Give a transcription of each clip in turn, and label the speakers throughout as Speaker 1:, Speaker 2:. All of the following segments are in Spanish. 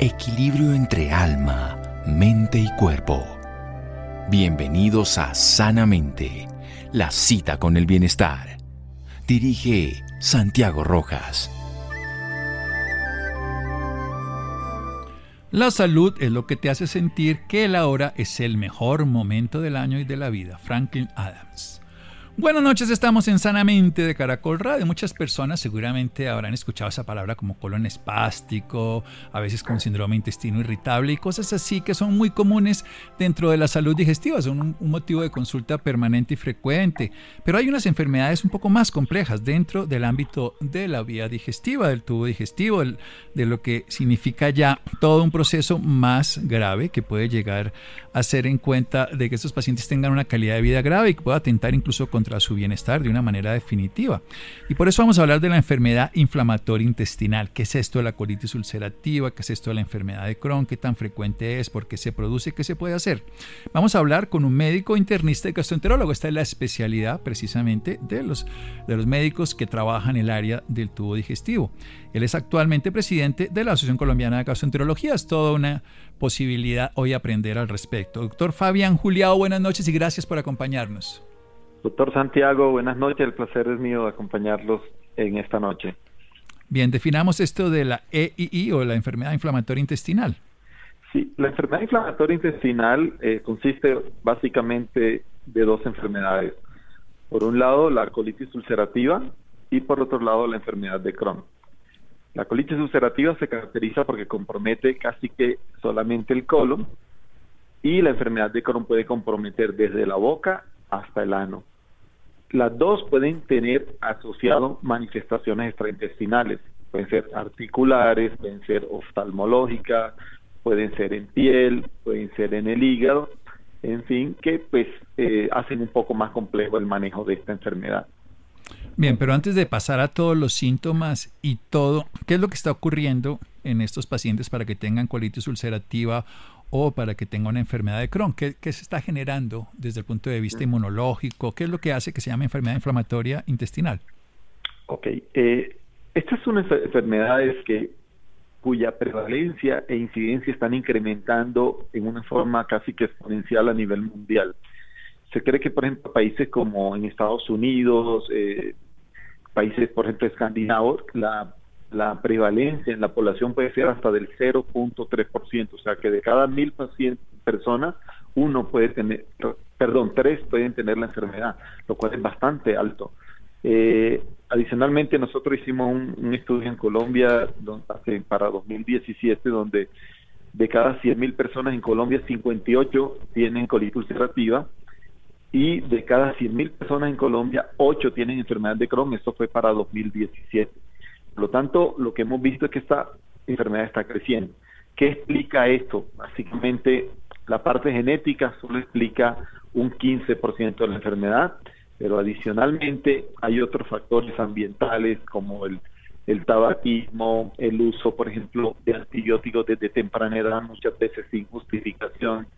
Speaker 1: Equilibrio entre alma, mente y cuerpo. Bienvenidos a Sanamente, la cita con el bienestar. Dirige Santiago Rojas.
Speaker 2: La salud es lo que te hace sentir que el ahora es el mejor momento del año y de la vida. Franklin Adams. Buenas noches, estamos en Sanamente de Caracol Radio. Muchas personas seguramente habrán escuchado esa palabra como colon espástico, a veces con síndrome intestino irritable y cosas así que son muy comunes dentro de la salud digestiva, son un, motivo de consulta permanente y frecuente. Pero hay unas enfermedades un poco más complejas dentro del ámbito de la vía digestiva, del tubo digestivo, de lo que significa ya todo un proceso más grave que puede llegar a ser en cuenta de que estos pacientes tengan una calidad de vida grave y que pueda atentar incluso contra su bienestar de una manera definitiva. Y por eso vamos a hablar de la enfermedad inflamatoria intestinal. ¿Qué es esto de la colitis ulcerativa? ¿Qué es esto de la enfermedad de Crohn? ¿Qué tan frecuente es? ¿Por qué se produce? ¿Qué se puede hacer? Vamos a hablar con un médico internista y gastroenterólogo. Esta es la especialidad precisamente de los, de los médicos que trabajan en el área del tubo digestivo. Él es actualmente presidente de la Asociación Colombiana de Gastroenterología. Es toda una posibilidad hoy aprender al respecto. Doctor Fabián Juliao, buenas noches y gracias por acompañarnos.
Speaker 3: Doctor Santiago, buenas noches. El placer es mío acompañarlos en esta noche.
Speaker 2: Bien, definamos esto de la EII o la enfermedad inflamatoria intestinal.
Speaker 3: Sí, la enfermedad inflamatoria intestinal eh, consiste básicamente de dos enfermedades. Por un lado, la colitis ulcerativa y por otro lado, la enfermedad de Crohn. La colitis ulcerativa se caracteriza porque compromete casi que solamente el colon y la enfermedad de Crohn puede comprometer desde la boca hasta el ano. Las dos pueden tener asociado manifestaciones extraintestinales, pueden ser articulares, pueden ser oftalmológicas, pueden ser en piel, pueden ser en el hígado, en fin, que pues eh, hacen un poco más complejo el manejo de esta enfermedad.
Speaker 2: Bien, pero antes de pasar a todos los síntomas y todo, ¿qué es lo que está ocurriendo en estos pacientes para que tengan colitis ulcerativa o para que tenga una enfermedad de Crohn. ¿Qué, se está generando desde el punto de vista inmunológico? ¿Qué es lo que hace que se llame enfermedad inflamatoria intestinal?
Speaker 3: Ok, eh, estas son enfermedades que cuya prevalencia e incidencia están incrementando en una forma casi que exponencial a nivel mundial. Se cree que, por ejemplo, países como en Estados Unidos, eh, países, por ejemplo, escandinavos, la la prevalencia en la población puede ser hasta del 0.3%, o sea que de cada mil personas, uno puede tener, perdón, tres pueden tener la enfermedad, lo cual es bastante alto. Eh, adicionalmente, nosotros hicimos un, estudio en Colombia donde, para 2017 donde de cada mil personas en Colombia, 58 tienen colitis ulcerativa y de cada mil personas en Colombia, 8 tienen enfermedad de Crohn. Esto fue para 2017. Por lo tanto, lo que hemos visto es que esta enfermedad está creciendo. ¿Qué explica esto? Básicamente, la parte genética solo explica un 15% de la enfermedad, pero adicionalmente hay otros factores ambientales como el, tabaquismo, el uso, por ejemplo, de antibióticos desde temprana edad, muchas veces sin justificación,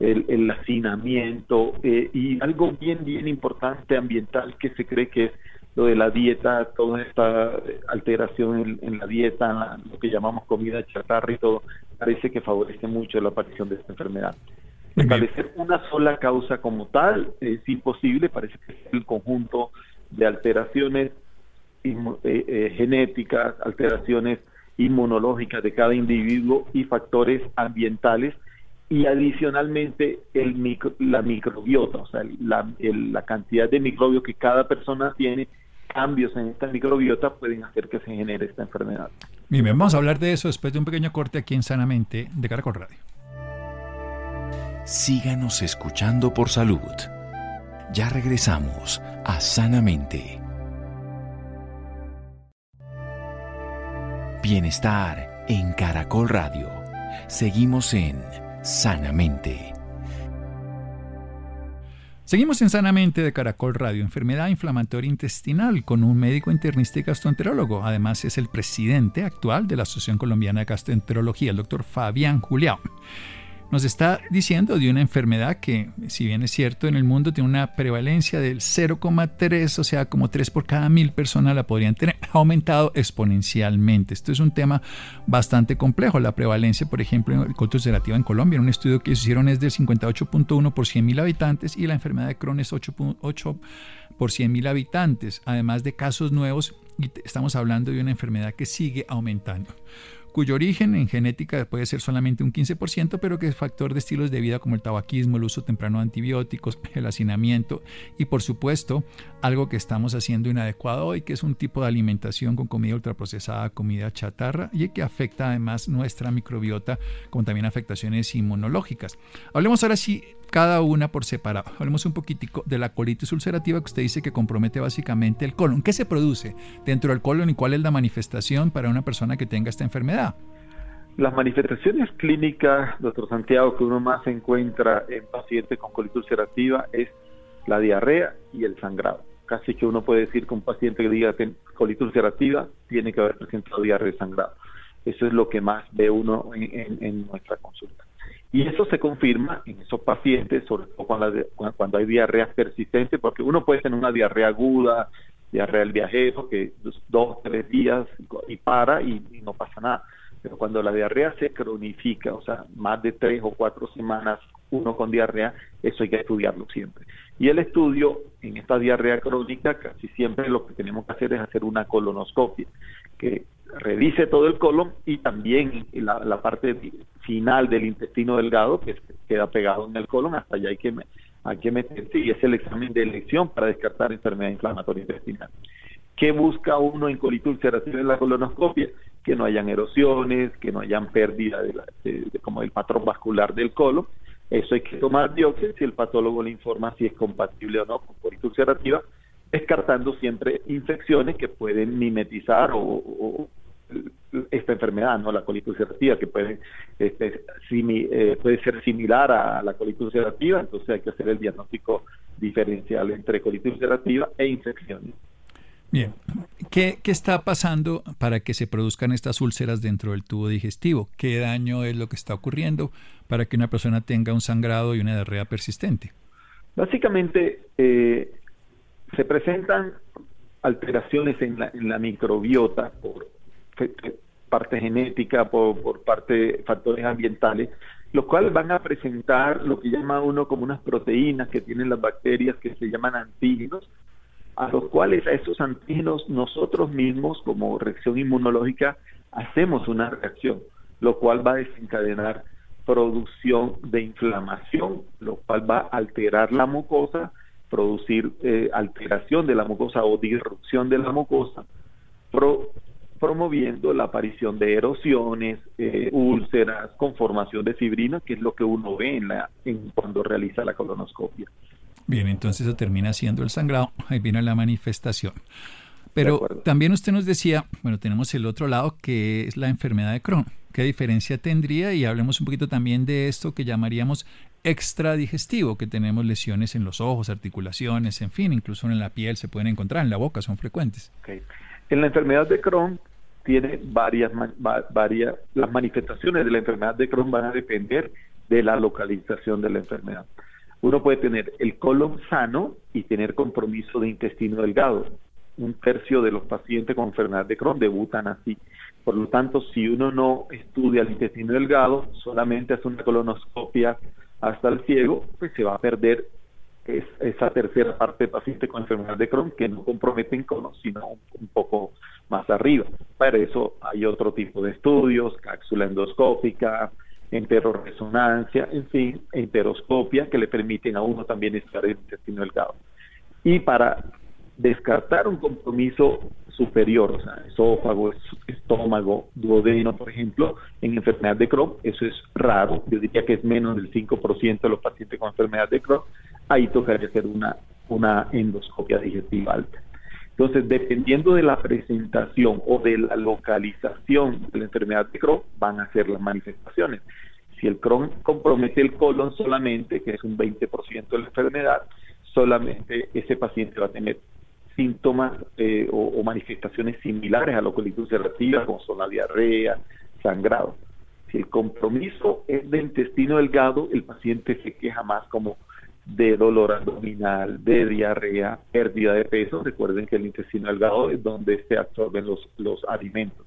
Speaker 3: el, el hacinamiento eh, y algo bien, bien importante ambiental que se cree que es lo de la dieta, toda esta alteración en, la dieta, lo que llamamos comida chatarra y todo, parece que favorece mucho la aparición de esta enfermedad. Establecer una sola causa como tal es imposible, parece que es el conjunto de alteraciones genéticas, alteraciones inmunológicas de cada individuo y factores ambientales y adicionalmente el la microbiota, o sea, la, la cantidad de microbios que cada persona tiene, cambios en esta microbiota pueden hacer que se genere esta enfermedad.
Speaker 2: Bien, vamos a hablar de eso después de un pequeño corte aquí en Sanamente de Caracol Radio.
Speaker 1: Síganos escuchando por salud. Ya regresamos a Sanamente. Bienestar en Caracol Radio. Seguimos en Sanamente.
Speaker 2: Seguimos en Sanamente de Caracol Radio, enfermedad inflamatoria intestinal, con un médico internista y gastroenterólogo. Además, es el presidente actual de la Asociación Colombiana de Gastroenterología, el doctor Fabián Julián nos está diciendo de una enfermedad que, si bien es cierto, en el mundo tiene una prevalencia del 0,3, o sea, como 3 por cada mil personas la podrían tener, ha aumentado exponencialmente. Esto es un tema bastante complejo. La prevalencia, por ejemplo, en ulcerativa en Colombia, en un estudio que hicieron es del 58.1 por 100 mil habitantes y la enfermedad de Crohn es 8.8 por 100 mil habitantes, además de casos nuevos, y estamos hablando de una enfermedad que sigue aumentando cuyo origen en genética puede ser solamente un 15%, pero que es factor de estilos de vida como el tabaquismo, el uso temprano de antibióticos, el hacinamiento y por supuesto algo que estamos haciendo inadecuado hoy, que es un tipo de alimentación con comida ultraprocesada, comida chatarra y que afecta además nuestra microbiota, como también afectaciones inmunológicas. Hablemos ahora sí cada una por separado. Hablemos un poquitico de la colitis ulcerativa que usted dice que compromete básicamente el colon. ¿Qué se produce dentro del colon y cuál es la manifestación para una persona que tenga esta enfermedad?
Speaker 3: Las manifestaciones clínicas, doctor Santiago, que uno más encuentra en pacientes con colitis ulcerativa es la diarrea y el sangrado. Casi que uno puede decir que un paciente que diga colitis ulcerativa tiene que haber presentado diarrea y sangrado. Eso es lo que más ve uno en nuestra consulta. Y eso se confirma en esos pacientes, sobre todo cuando, hay diarrea persistente, porque uno puede tener una diarrea aguda, diarrea del viajero, que dos, tres días y para y, no pasa nada. Pero cuando la diarrea se cronifica, o sea, más de tres o cuatro semanas uno con diarrea, eso hay que estudiarlo siempre. Y el estudio en esta diarrea crónica, casi siempre lo que tenemos que hacer es hacer una colonoscopia, que revise todo el colon y también la, parte final del intestino delgado que queda pegado en el colon, hasta allá hay que, hay que meterse y es el examen de elección para descartar enfermedad inflamatoria intestinal. ¿Qué busca uno en colitis ulcerativa en la colonoscopia? Que no hayan erosiones, que no hayan pérdida de, como el patrón vascular del colon. Eso hay que tomar biopsia si el patólogo le informa si es compatible o no con colitis ulcerativa descartando siempre infecciones que pueden mimetizar o, esta enfermedad, no la colitis ulcerativa, que puede, este, eh, puede ser similar a la colitis ulcerativa, entonces hay que hacer el diagnóstico diferencial entre colitis ulcerativa e infecciones.
Speaker 2: Bien, ¿Qué, ¿qué está pasando para que se produzcan estas úlceras dentro del tubo digestivo? ¿Qué daño es lo que está ocurriendo para que una persona tenga un sangrado y una diarrea persistente?
Speaker 3: Básicamente, eh, se presentan alteraciones en la, en la microbiota por parte genética, por, por parte factores ambientales, los cuales van a presentar lo que llama uno como unas proteínas que tienen las bacterias que se llaman antígenos, a los cuales a esos antígenos nosotros mismos como reacción inmunológica hacemos una reacción, lo cual va a desencadenar producción de inflamación, lo cual va a alterar la mucosa, producir eh, alteración de la mucosa o disrupción de la mucosa, promoviendo la aparición de erosiones, eh, úlceras, conformación de fibrina, que es lo que uno ve en la, en cuando realiza la colonoscopia.
Speaker 2: Bien, entonces eso termina siendo el sangrado, ahí viene la manifestación. Pero también usted nos decía, bueno, tenemos el otro lado que es la enfermedad de Crohn. ¿Qué diferencia tendría? Y hablemos un poquito también de esto que llamaríamos extradigestivo, que tenemos lesiones en los ojos, articulaciones, en fin, incluso en la piel se pueden encontrar, en la boca son frecuentes.
Speaker 3: En la enfermedad de Crohn tiene varias, las manifestaciones de la enfermedad de Crohn van a depender de la localización de la enfermedad. Uno puede tener el colon sano y tener compromiso de intestino delgado. Un tercio de los pacientes con enfermedad de Crohn debutan así. Por lo tanto, si uno no estudia el intestino delgado, solamente hace una colonoscopia hasta el ciego, pues se va a perder es esa tercera parte de pacientes con enfermedad de Crohn que no comprometen colon, sino un, poco más arriba. Para eso hay otro tipo de estudios, cápsula endoscópica, enteroresonancia, en fin, enteroscopia, que le permiten a uno también estar en el intestino delgado. Y para descartar un compromiso superior, o sea, esófago, estómago, duodeno, por ejemplo, en enfermedad de Crohn, eso es raro, yo diría que es menos del 5% de los pacientes con enfermedad de Crohn, ahí tocaría hacer una, una endoscopia digestiva alta. Entonces, dependiendo de la presentación o de la localización de la enfermedad de Crohn, van a ser las manifestaciones. Si el Crohn compromete el colon solamente, que es un 20% de la enfermedad, solamente ese paciente va a tener síntomas eh, o, manifestaciones similares a la colitis ulcerativa, como son la diarrea, sangrado. Si el compromiso es de intestino delgado, el paciente se queja más como de dolor abdominal, de diarrea, pérdida de peso. Recuerden que el intestino delgado es donde se absorben los, los alimentos.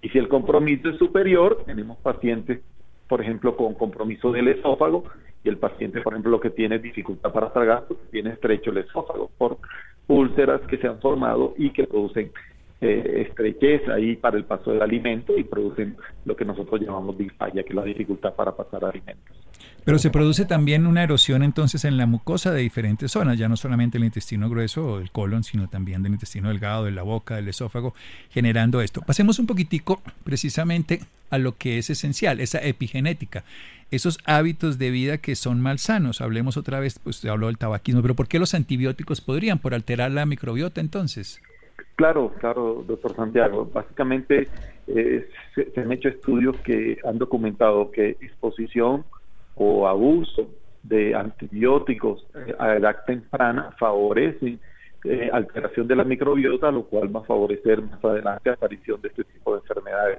Speaker 3: Y si el compromiso es superior, tenemos pacientes, por ejemplo, con compromiso del esófago, y el paciente, por ejemplo, lo que tiene dificultad para tragar, pues, tiene estrecho el esófago por úlceras que se han formado y que producen eh, estrechez ahí para el paso del alimento y producen lo que nosotros llamamos disfagia, que es la dificultad para pasar alimentos.
Speaker 2: Pero se produce también una erosión entonces en la mucosa de diferentes zonas, ya no solamente el intestino grueso o el colon, sino también del intestino delgado, de la boca, del esófago, generando esto. Pasemos un poquitico precisamente a lo que es esencial, esa epigenética, esos hábitos de vida que son malsanos. Hablemos otra vez, pues se habló del tabaquismo, pero ¿por qué los antibióticos podrían? ¿Por alterar la microbiota entonces?
Speaker 3: Claro, claro, doctor Santiago. Básicamente eh, se, han hecho estudios que han documentado que exposición o abuso de antibióticos eh, a edad temprana favorecen eh, alteración de la microbiota, lo cual va a favorecer más adelante la aparición de este tipo de enfermedades.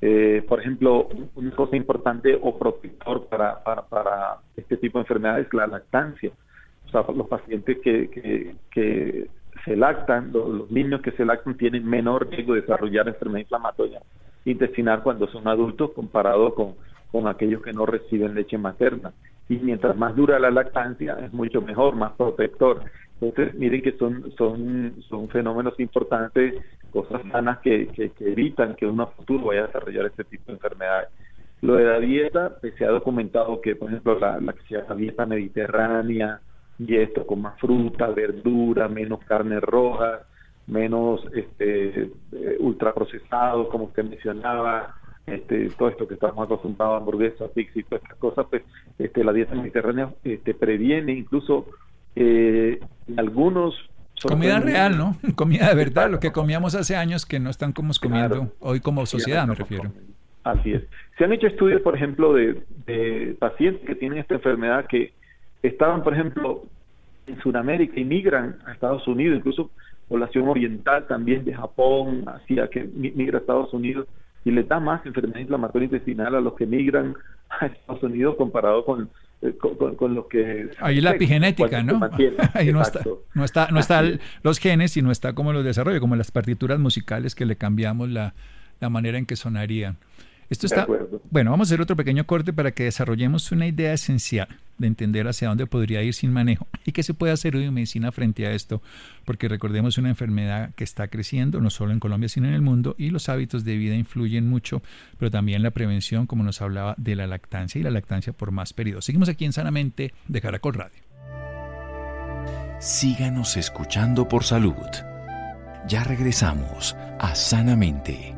Speaker 3: Eh, por ejemplo, una cosa importante o protector para, para, este tipo de enfermedades es la lactancia. O sea, los pacientes que, que, se lactan, los, niños que se lactan tienen menor riesgo de desarrollar enfermedad inflamatoria intestinal cuando son adultos comparado con, con aquellos que no reciben leche materna. Y mientras más dura la lactancia, es mucho mejor, más protector. Entonces, miren que son, son, son fenómenos importantes, cosas sanas que, que, evitan que uno a futuro vaya a desarrollar este tipo de enfermedades. Lo de la dieta, pues, se ha documentado que, por ejemplo, la, la que se llama dieta mediterránea, y esto con más fruta, verdura, menos carne roja, menos este, eh, ultraprocesados, como usted mencionaba, este, todo esto que estamos acostumbrados a hamburguesas, pizza y todas estas cosas, pues este, la dieta mediterránea este, previene incluso eh, algunos...
Speaker 2: Comida real, ¿no? Comida de verdad, lo que comíamos hace años que no están como comiendo hoy como sociedad, me refiero.
Speaker 3: Así es. Se han hecho estudios, por ejemplo, de, pacientes que tienen esta enfermedad que estaban, por ejemplo, en Sudamérica y migran a Estados Unidos, incluso población oriental también de Japón, hacia que migra a Estados Unidos y les da más enfermedad inflamatoria intestinal a los que migran a Estados Unidos comparado con eh, con, lo que
Speaker 2: ahí la epigenética no ahí no está no está no está los genes y no está como los desarrollos como las partituras musicales que le cambiamos la, la manera en que sonarían esto está. Bueno, vamos a hacer otro pequeño corte para que desarrollemos una idea esencial de entender hacia dónde podría ir sin manejo y qué se puede hacer hoy en medicina frente a esto, porque recordemos una enfermedad que está creciendo no solo en Colombia sino en el mundo y los hábitos de vida influyen mucho, pero también la prevención, como nos hablaba de la lactancia y la lactancia por más periodos. Seguimos aquí en Sanamente de Caracol Radio.
Speaker 1: Síganos escuchando por salud. Ya regresamos a Sanamente.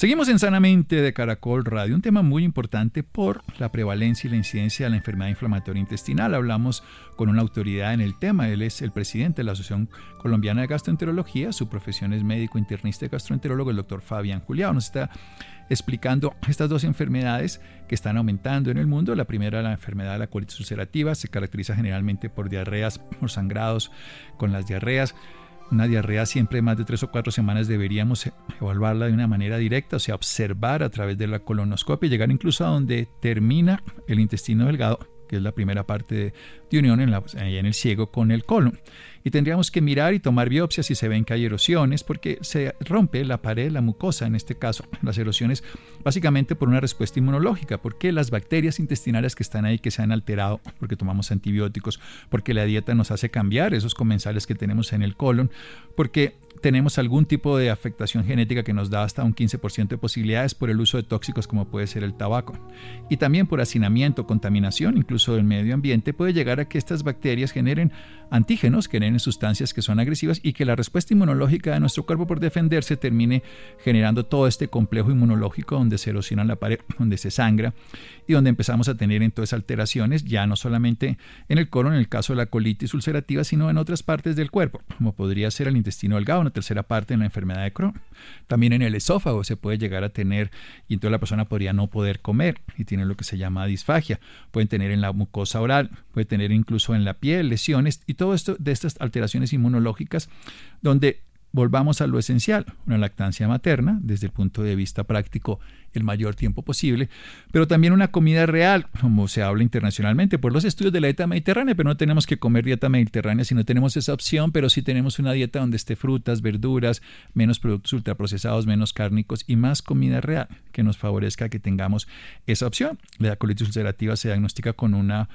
Speaker 2: Seguimos en Sanamente de Caracol Radio, un tema muy importante por la prevalencia y la incidencia de la enfermedad inflamatoria intestinal. Hablamos con una autoridad en el tema, él es el presidente de la Asociación Colombiana de Gastroenterología, su profesión es médico internista y gastroenterólogo, el doctor Fabián Julián. Nos está explicando estas dos enfermedades que están aumentando en el mundo. La primera, la enfermedad de la colitis ulcerativa, se caracteriza generalmente por diarreas, por sangrados con las diarreas. Una diarrea siempre más de tres o cuatro semanas deberíamos evaluarla de una manera directa, o sea, observar a través de la colonoscopia y llegar incluso a donde termina el intestino delgado, que es la primera parte de unión en, el ciego con el colon y tendríamos que mirar y tomar biopsias si se ven que hay erosiones, porque se rompe la pared, la mucosa, en este caso, las erosiones, básicamente por una respuesta inmunológica, porque las bacterias intestinales que están ahí, que se han alterado, porque tomamos antibióticos, porque la dieta nos hace cambiar esos comensales que tenemos en el colon, porque tenemos algún tipo de afectación genética que nos da hasta un 15% de posibilidades por el uso de tóxicos como puede ser el tabaco. Y también por hacinamiento, contaminación, incluso del medio ambiente, puede llegar a que estas bacterias generen antígenos, generen sustancias que son agresivas y que la respuesta inmunológica de nuestro cuerpo por defenderse termine generando todo este complejo inmunológico donde se erosiona la pared, donde se sangra y donde empezamos a tener entonces alteraciones ya no solamente en el colon, en el caso de la colitis ulcerativa, sino en otras partes del cuerpo, como podría ser el intestino delgado, una tercera parte en la enfermedad de Crohn. También en el esófago se puede llegar a tener y entonces la persona podría no poder comer y tiene lo que se llama disfagia. Pueden tener en la mucosa oral, puede tener incluso en la piel lesiones y todo esto de estas alteraciones inmunológicas donde volvamos a lo esencial, una lactancia materna, desde el punto de vista práctico, el mayor tiempo posible, pero también una comida real, como se habla internacionalmente por los estudios de la dieta mediterránea, pero no tenemos que comer dieta mediterránea si no tenemos esa opción, pero sí tenemos una dieta donde esté frutas, verduras, menos productos ultraprocesados, menos cárnicos y más comida real, que nos favorezca que tengamos esa opción. La colitis ulcerativa se diagnostica con una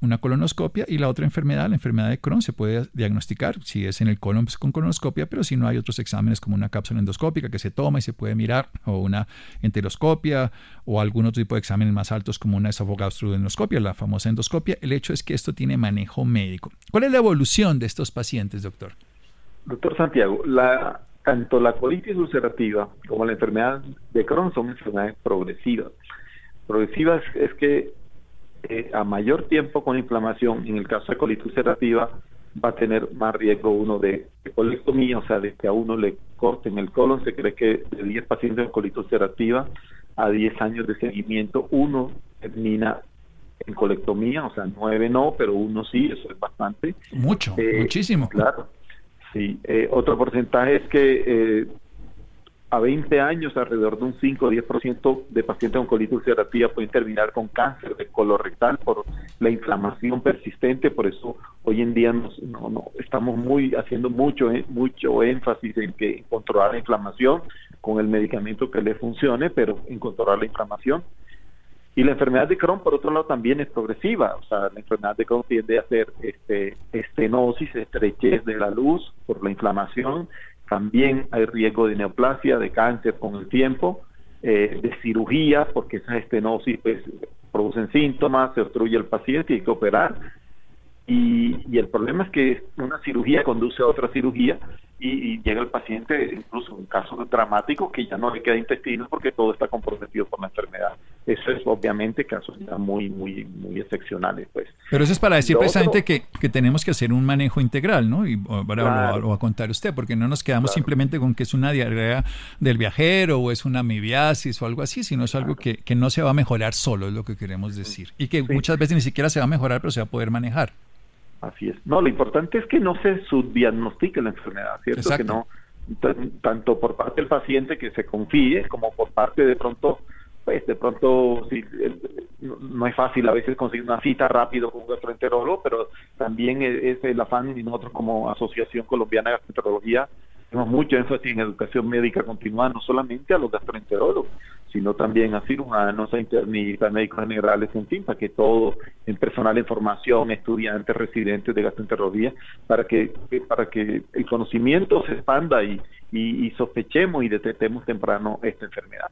Speaker 2: una colonoscopia y la otra enfermedad, la enfermedad de Crohn, se puede diagnosticar si es en el colon pues, con colonoscopia, pero si no hay otros exámenes como una cápsula endoscópica que se toma y se puede mirar, o una enteroscopia, o algún otro tipo de exámenes más altos como una esofogastroendoscopia, la famosa endoscopia. El hecho es que esto tiene manejo médico. ¿Cuál es la evolución de estos pacientes, doctor?
Speaker 3: Doctor Santiago, la, tanto la colitis ulcerativa como la enfermedad de Crohn son enfermedades progresivas. Progresivas es que eh, a mayor tiempo con inflamación, en el caso de colitis ulcerativa, va a tener más riesgo uno de, colectomía, o sea, de que a uno le corten el colon. Se cree que de 10 pacientes con colitis ulcerativa a 10 años de seguimiento, uno termina en colectomía, o sea, nueve no, pero uno sí, eso es bastante.
Speaker 2: Mucho, eh, muchísimo.
Speaker 3: Claro. Sí, eh, otro porcentaje es que a 20 años, alrededor de un 5 o 10% de pacientes con colitis ulcerativa pueden terminar con cáncer de colorectal por la inflamación persistente. Por eso hoy en día nos, no, no, estamos muy haciendo mucho, eh, mucho énfasis en que controlar la inflamación con el medicamento que le funcione, pero en controlar la inflamación. Y la enfermedad de Crohn, por otro lado, también es progresiva. O sea, la enfermedad de Crohn tiende a ser este, estenosis, estrechez de la luz por la inflamación, también hay riesgo de neoplasia, de cáncer con el tiempo, eh, de cirugía, porque esas estenosis pues, producen síntomas, se obstruye el paciente y hay que operar. Y, el problema es que una cirugía conduce a otra cirugía y, llega el paciente, incluso en casos dramáticos, que ya no le queda intestino porque todo está comprometido por la enfermedad. Eso es obviamente casos ya muy, muy, muy excepcionales. pues.
Speaker 2: Pero eso es para decir precisamente que, tenemos que hacer un manejo integral, ¿no? Y ahora lo, va a contar usted, porque no nos quedamos simplemente con que es una diarrea del viajero o es una amibiasis o algo así, sino es algo que, que, no se va a mejorar solo, es lo que queremos decir. Y que muchas veces ni siquiera se va a mejorar, pero se va a poder manejar.
Speaker 3: Así es. No, lo importante es que no se subdiagnostique la enfermedad, ¿cierto? Que no, tanto por parte del paciente que se confíe, como por parte de pronto, pues de pronto si, no es fácil a veces conseguir una cita rápido con un gastroenterólogo, pero también es el afán y nosotros como Asociación Colombiana de Gastroenterología tenemos mucho énfasis en educación médica continuada, no solamente a los gastroenterólogos, sino también a cirujanos, a internistas, médicos generales, en fin, para que todo, en personal de formación, estudiantes, residentes de gastroenterología, para que, para que el conocimiento se expanda y, y sospechemos y detectemos temprano esta enfermedad.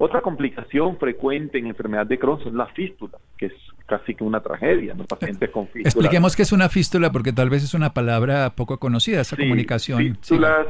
Speaker 3: Otra complicación frecuente en enfermedad de Crohn es la fístula, que es casi que una tragedia, ¿no? Pacientes con fístula.
Speaker 2: Expliquemos qué es una fístula, porque tal vez es una palabra poco conocida, esa comunicación.
Speaker 3: Fístulas,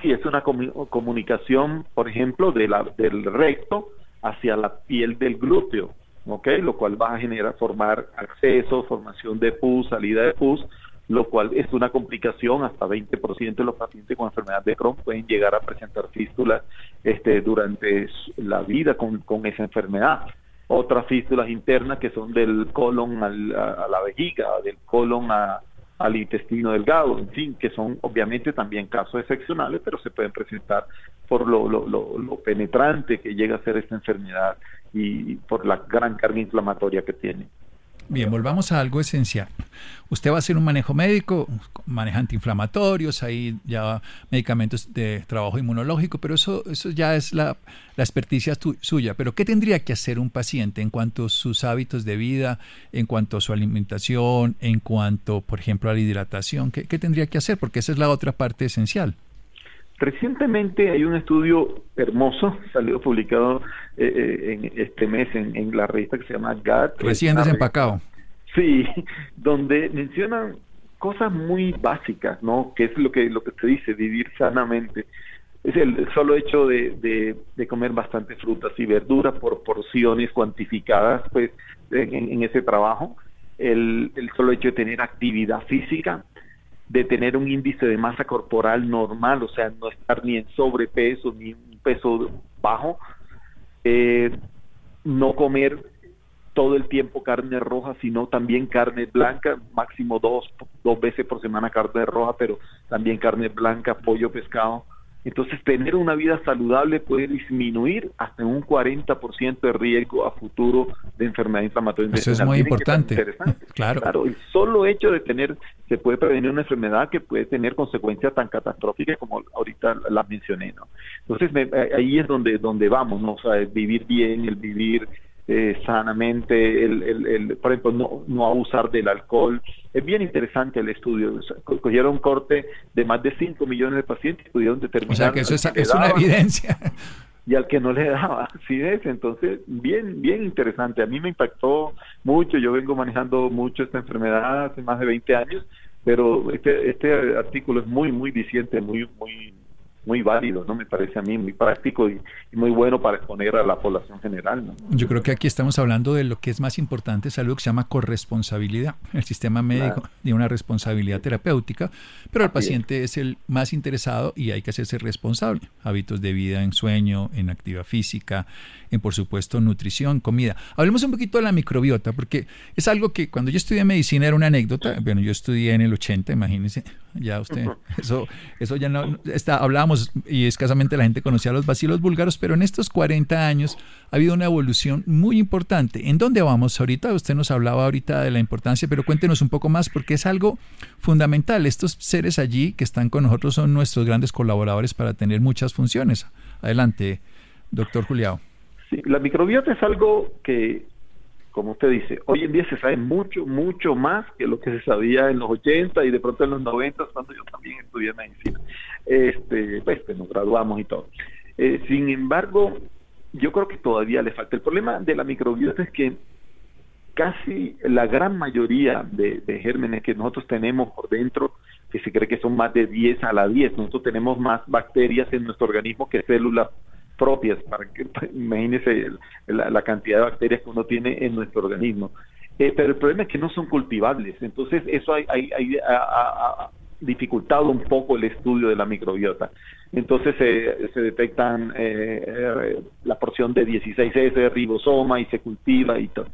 Speaker 3: sí. es una comunicación, por ejemplo, de la, del recto hacia la piel del glúteo, ¿ok? Lo cual va a generar, formar acceso, formación de pus, salida de pus, lo cual es una complicación, hasta 20% de los pacientes con enfermedad de Crohn pueden llegar a presentar fístulas este, durante la vida con, esa enfermedad. Otras fístulas internas que son del colon al, a, la vejiga, del colon al intestino delgado, en fin, que son obviamente también casos excepcionales, pero se pueden presentar por lo, lo penetrante que llega a ser esta enfermedad y por la gran carga inflamatoria que tiene.
Speaker 2: Bien, volvamos a algo esencial. Usted va a hacer un manejo médico, maneja antiinflamatorios, hay ya medicamentos de trabajo inmunológico, pero eso, eso ya es la, la experticia suya. Pero ¿qué tendría que hacer un paciente en cuanto a sus hábitos de vida, en cuanto a su alimentación, en cuanto, por ejemplo, a la hidratación? ¿Qué, qué tendría que hacer? Porque esa es la otra parte esencial.
Speaker 3: Recientemente hay un estudio hermoso, salió publicado eh, eh, en este mes en, la revista que se llama GAT.
Speaker 2: Recién desempacado.
Speaker 3: Sí, donde mencionan cosas muy básicas, ¿no? Que es lo que lo que te dice, vivir sanamente. Es el solo hecho de, de, comer bastante frutas y verduras por porciones cuantificadas, pues, en, ese trabajo. El, el solo hecho de tener actividad física, de tener un índice de masa corporal normal, o sea, no estar ni en sobrepeso ni un peso bajo, eh, no comer todo el tiempo carne roja, sino también carne blanca, máximo dos, dos veces por semana carne roja, pero también carne blanca, pollo, pescado, entonces, tener una vida saludable puede disminuir hasta un 40% de riesgo a futuro de enfermedad inflamatoria.
Speaker 2: Eso es muy importante.
Speaker 3: Claro. claro. El solo hecho de tener, se puede prevenir una enfermedad que puede tener consecuencias tan catastróficas como ahorita las mencioné, ¿no? Entonces, ahí es donde, donde vamos, ¿no? O sea, el vivir bien, el vivir eh, sanamente, el, el, por ejemplo, no, no abusar del alcohol. Es bien interesante el estudio. Cogieron un corte de más de 5 millones de pacientes y pudieron determinar. O
Speaker 2: sea que eso es, una evidencia.
Speaker 3: Y al que no le daba, sí es. Entonces, bien, bien interesante. A mí me impactó mucho. Yo vengo manejando mucho esta enfermedad hace más de 20 años, pero este, este artículo es muy, muy diciente, muy, muy muy válido, ¿no? Me parece a mí muy práctico y, muy bueno para exponer a la población general, ¿no?
Speaker 2: Yo creo que aquí estamos hablando de lo que es más importante, es algo que se llama corresponsabilidad. El sistema médico tiene una responsabilidad terapéutica, pero el paciente es. el más interesado y hay que hacerse responsable. Hábitos de vida en sueño, en actividad física, en por supuesto nutrición, comida. Hablemos un poquito de la microbiota, porque es algo que cuando yo estudié medicina era una anécdota. Bueno, yo estudié en el 80, imagínense, ya usted, eso, eso ya no, está, hablábamos y escasamente la gente conocía los vacilos búlgaros, pero en estos 40 años ha habido una evolución muy importante. ¿En dónde vamos ahorita? Usted nos hablaba ahorita de la importancia, pero cuéntenos un poco más porque es algo fundamental. Estos seres allí que están con nosotros son nuestros grandes colaboradores para tener muchas funciones. Adelante, doctor Juliao
Speaker 3: la microbiota es algo que, como usted dice, hoy en día se sabe mucho, mucho más que lo que se sabía en los 80 y de pronto en los 90 cuando yo también estudié medicina. Este, pues, pues nos graduamos y todo. Eh, sin embargo, yo creo que todavía le falta. El problema de la microbiota es que casi la gran mayoría de, de, gérmenes que nosotros tenemos por dentro, que se cree que son más de 10 a la 10, nosotros tenemos más bacterias en nuestro organismo que células propias, para que imagínese la, cantidad de bacterias que uno tiene en nuestro organismo. Eh, pero el problema es que no son cultivables, entonces eso hay, ha, dificultado un poco el estudio de la microbiota. Entonces se detectan eh, eh, la porción de 16S de ribosoma y se cultiva y todo.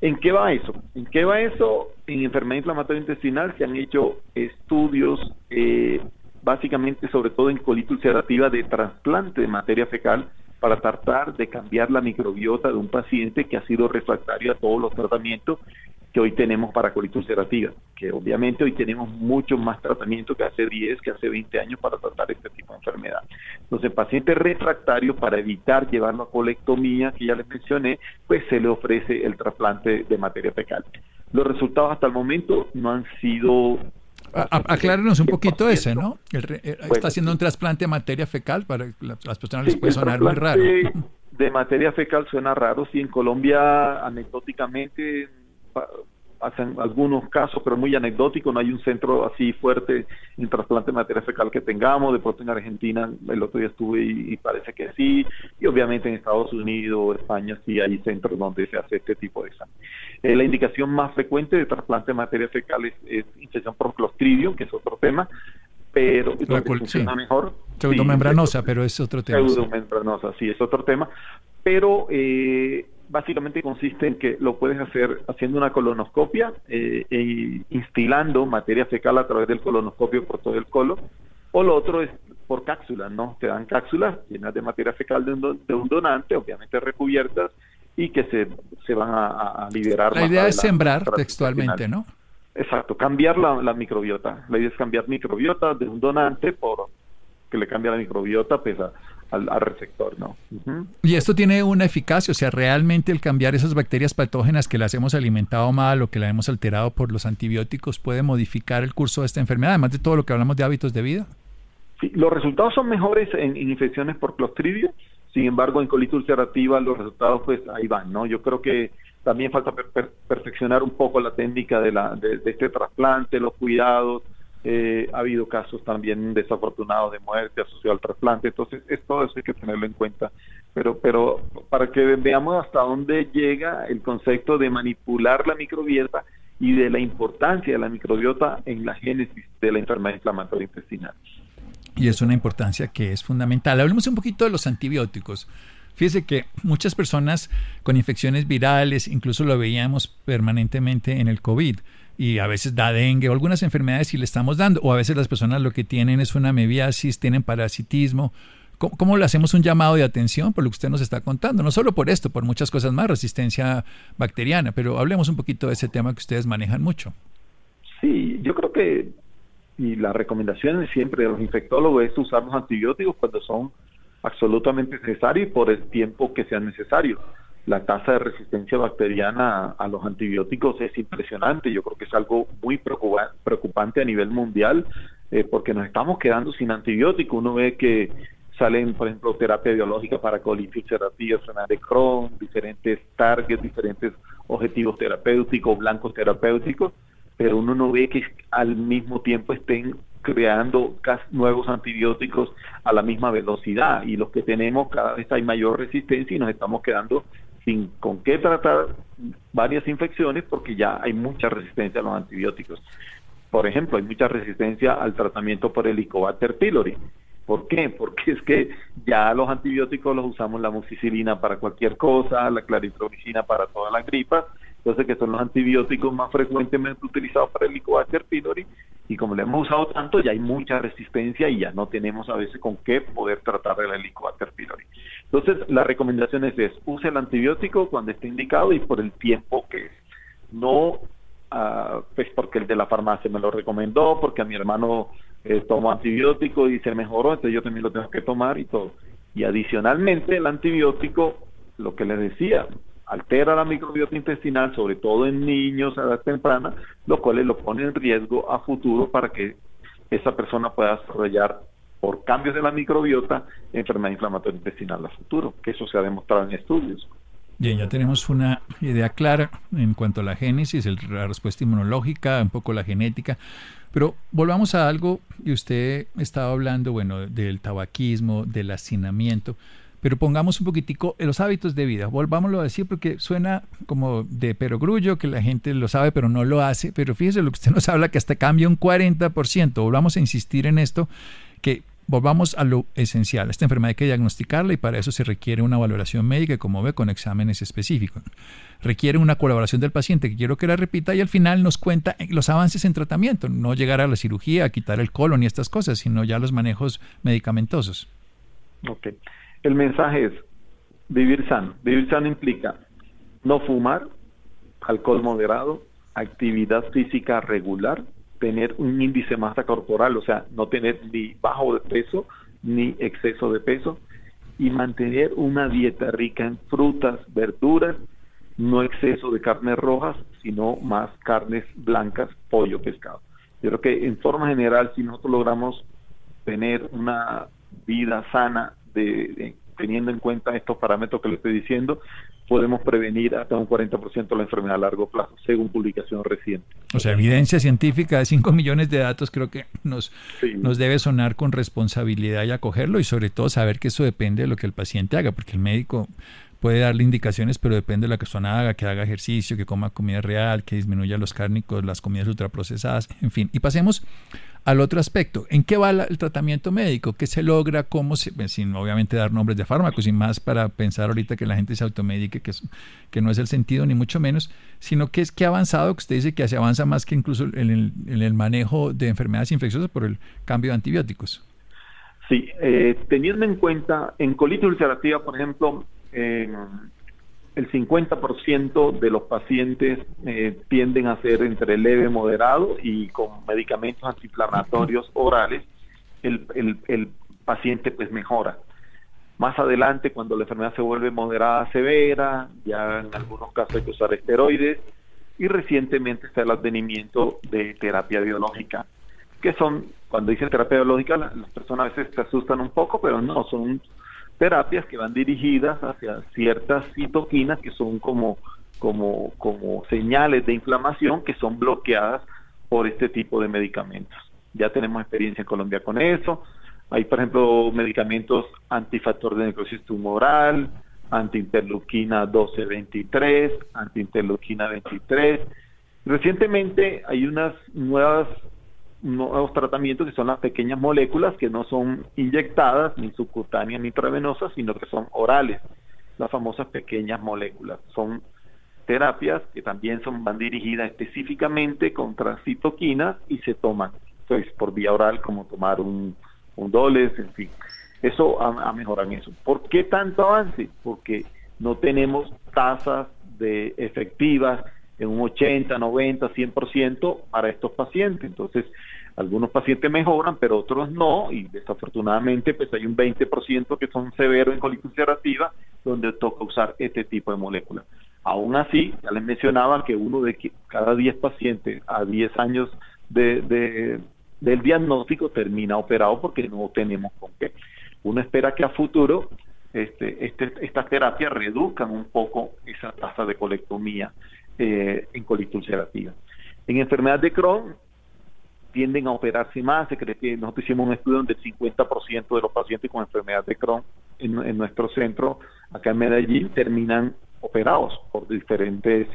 Speaker 3: ¿En qué va eso? ¿En qué va eso? En enfermedad inflamatoria intestinal se han hecho estudios eh, básicamente sobre todo en colitis ulcerativa de trasplante de materia fecal para tratar de cambiar la microbiota de un paciente que ha sido refractario a todos los tratamientos que hoy tenemos para colitis ulcerativa, que obviamente hoy tenemos mucho más tratamiento que hace 10, que hace 20 años para tratar este tipo de enfermedad. Entonces, paciente refractario, para evitar llevarlo a colectomía, que ya les mencioné, pues se le ofrece el trasplante de materia fecal. Los resultados hasta el momento no han sido
Speaker 2: aclárenos un poquito ese, ¿no? Eh, está haciendo un trasplante de materia fecal, para las personas les puede sonar muy raro.
Speaker 3: De materia fecal suena raro, sí, en Colombia anecdóticamente hacen algunos casos, pero muy anecdóticos, no hay un centro así fuerte en trasplante de materia fecal que tengamos, de pronto en Argentina el otro día estuve y, parece que sí, y obviamente en Estados Unidos, España sí hay centros donde se hace este tipo de examen. Eh, la indicación más frecuente de trasplante de materia fecal es, infección por clostridium, que es otro tema, pero
Speaker 2: la funciona mejor. Pseudomembranosa, pero es otro tema.
Speaker 3: Pseudomembranosa, sí, es otro tema, pero eh, básicamente consiste en que lo puedes hacer haciendo una colonoscopia eh, e instilando materia fecal a través del colonoscopio por todo el colon, o lo otro es por cápsulas, ¿no? Te dan cápsulas llenas de materia fecal de un, donante, obviamente recubiertas, y que se, se van a, liberar.
Speaker 2: La idea es sembrar textualmente, ¿no?
Speaker 3: Exacto, cambiar la, microbiota. La idea es cambiar microbiota de un donante por que le cambia la microbiota pues, al, receptor, ¿no?
Speaker 2: Y esto tiene una eficacia, o sea, realmente el cambiar esas bacterias patógenas que las hemos alimentado mal o que las hemos alterado por los antibióticos puede modificar el curso de esta enfermedad, además de todo lo que hablamos de hábitos de vida.
Speaker 3: Sí, los resultados son mejores en, infecciones por clostridio, sin embargo, en colitis ulcerativa los resultados pues ahí van, ¿no? Yo creo que también falta perfeccionar un poco la técnica de, la, de, este trasplante, los cuidados. Eh, ha habido casos también desafortunados de muerte asociados al trasplante, entonces es todo eso hay que tenerlo en cuenta. Pero, pero para que veamos hasta dónde llega el concepto de manipular la microbiota y de la importancia de la microbiota en la génesis de la enfermedad inflamatoria intestinal.
Speaker 2: Y es una importancia que es fundamental. Hablemos un poquito de los antibióticos. Fíjese que muchas personas con infecciones virales, incluso lo veíamos permanentemente en el COVID, y a veces da dengue o algunas enfermedades si le estamos dando, o a veces las personas lo que tienen es una mebiasis, tienen parasitismo. ¿Cómo, le hacemos un llamado de atención por lo que usted nos está contando? No solo por esto, por muchas cosas más, resistencia bacteriana, pero hablemos un poquito de ese tema que ustedes manejan mucho.
Speaker 3: Sí, yo creo que y la recomendación siempre de los infectólogos es usar los antibióticos cuando son absolutamente necesarios y por el tiempo que sea necesario. La tasa de resistencia bacteriana a, los antibióticos es impresionante. Yo creo que es algo muy preocupante a nivel mundial eh, porque nos estamos quedando sin antibióticos. Uno ve que salen, por ejemplo, terapia biológica para colitis ulcerativa, de Crohn, diferentes targets, diferentes objetivos terapéuticos, blancos terapéuticos, pero uno no ve que al mismo tiempo estén creando nuevos antibióticos a la misma velocidad y los que tenemos cada vez hay mayor resistencia y nos estamos quedando sin con qué tratar varias infecciones porque ya hay mucha resistencia a los antibióticos. Por ejemplo, hay mucha resistencia al tratamiento por Helicobacter pylori. ¿Por qué? Porque es que ya los antibióticos los usamos la mucicilina para cualquier cosa, la claritromicina para toda la gripa entonces que son los antibióticos más frecuentemente utilizados para el Helicobacter pylori y como le hemos usado tanto ya hay mucha resistencia y ya no tenemos a veces con qué poder tratar el Helicobacter pylori. Entonces la recomendación es, use el antibiótico cuando esté indicado y por el tiempo que es. No uh, pues porque el de la farmacia me lo recomendó, porque a mi hermano eh, tomó antibiótico y se mejoró, entonces yo también lo tengo que tomar y todo. Y adicionalmente el antibiótico, lo que les decía, altera la microbiota intestinal, sobre todo en niños a edad temprana, lo cual lo pone en riesgo a futuro para que esa persona pueda desarrollar por cambios de la microbiota enfermedad inflamatoria intestinal a futuro, que eso se ha demostrado en estudios.
Speaker 2: Bien, ya tenemos una idea clara en cuanto a la génesis, la respuesta inmunológica, un poco la genética, pero volvamos a algo, y usted estaba hablando, bueno, del tabaquismo, del hacinamiento, pero pongamos un poquitico los hábitos de vida. Volvámoslo a decir porque suena como de perogrullo, que la gente lo sabe pero no lo hace, pero fíjese lo que usted nos habla, que hasta cambia un 40%. Volvamos a insistir en esto, que volvamos a lo esencial. Esta enfermedad hay que diagnosticarla y para eso se requiere una valoración médica, como ve, con exámenes específicos. Requiere una colaboración del paciente, que quiero que la repita, y al final nos cuenta los avances en tratamiento, no llegar a la cirugía, a quitar el colon y estas cosas, sino ya los manejos medicamentosos.
Speaker 3: Ok. El mensaje es vivir sano. Vivir sano implica no fumar, alcohol moderado, actividad física regular, tener un índice de masa corporal, o sea, no tener ni bajo de peso ni exceso de peso y mantener una dieta rica en frutas, verduras, no exceso de carnes rojas, sino más carnes blancas, pollo, pescado. Yo creo que en forma general, si nosotros logramos tener una vida sana, de, teniendo en cuenta estos parámetros que le estoy diciendo, podemos prevenir hasta un 40% la enfermedad a largo plazo, según publicación reciente.
Speaker 2: O sea, evidencia científica de 5 millones de datos creo que nos, nos debe sonar con responsabilidad y acogerlo y sobre todo saber que eso depende de lo que el paciente haga, porque el médico puede darle indicaciones, pero depende de que persona haga, que haga ejercicio, que coma comida real, que disminuya los cárnicos, las comidas ultraprocesadas, en fin. Y pasemos al otro aspecto. ¿En qué va el tratamiento médico? ¿Qué se logra? ¿Cómo se, pues, sin obviamente dar nombres de fármacos y más para pensar ahorita que la gente se automedique, que, que no es el sentido ni mucho menos, sino que es que ha avanzado, que usted dice que se avanza más que incluso en el, en el manejo de enfermedades infecciosas por el cambio de antibióticos.
Speaker 3: Sí, eh, teniendo en cuenta en colitis ulcerativa, por ejemplo, eh, el 50% de los pacientes eh, tienden a ser entre leve, moderado y con medicamentos antiinflamatorios orales, el, el, el paciente pues mejora. Más adelante, cuando la enfermedad se vuelve moderada, severa, ya en algunos casos hay que usar esteroides, y recientemente está el advenimiento de terapia biológica, que son, cuando dicen terapia biológica, las personas a veces se asustan un poco, pero no, son terapias que van dirigidas hacia ciertas citoquinas que son como, como, como señales de inflamación que son bloqueadas por este tipo de medicamentos. Ya tenemos experiencia en Colombia con eso. Hay, por ejemplo, medicamentos antifactor de necrosis tumoral, antiinterleuquina 12-23, antiinterleuquina 23. Recientemente hay unas nuevas nuevos tratamientos que son las pequeñas moléculas que no son inyectadas ni subcutáneas ni intravenosas, sino que son orales, las famosas pequeñas moléculas. Son terapias que también son van dirigidas específicamente contra citoquinas y se toman pues, por vía oral como tomar un, un doles, en fin. Eso ha, mejorado en eso. ¿Por qué tanto avance? Porque no tenemos tasas de efectivas en un 80, 90, 100% para estos pacientes. Entonces, algunos pacientes mejoran, pero otros no, y desafortunadamente pues hay un 20% que son severos en colitis ulcerativa, donde toca usar este tipo de moléculas. Aún así, ya les mencionaba que uno de cada 10 pacientes a 10 años de, del diagnóstico termina operado porque no tenemos con qué. Uno espera que a futuro este, este, estas terapias reduzcan un poco esa tasa de colectomía eh, en colitis ulcerativa. En enfermedad de Crohn tienden a operarse más, se cree que nosotros hicimos un estudio donde el 50% de los pacientes con enfermedad de Crohn en, nuestro centro, acá en Medellín, terminan operados por diferentes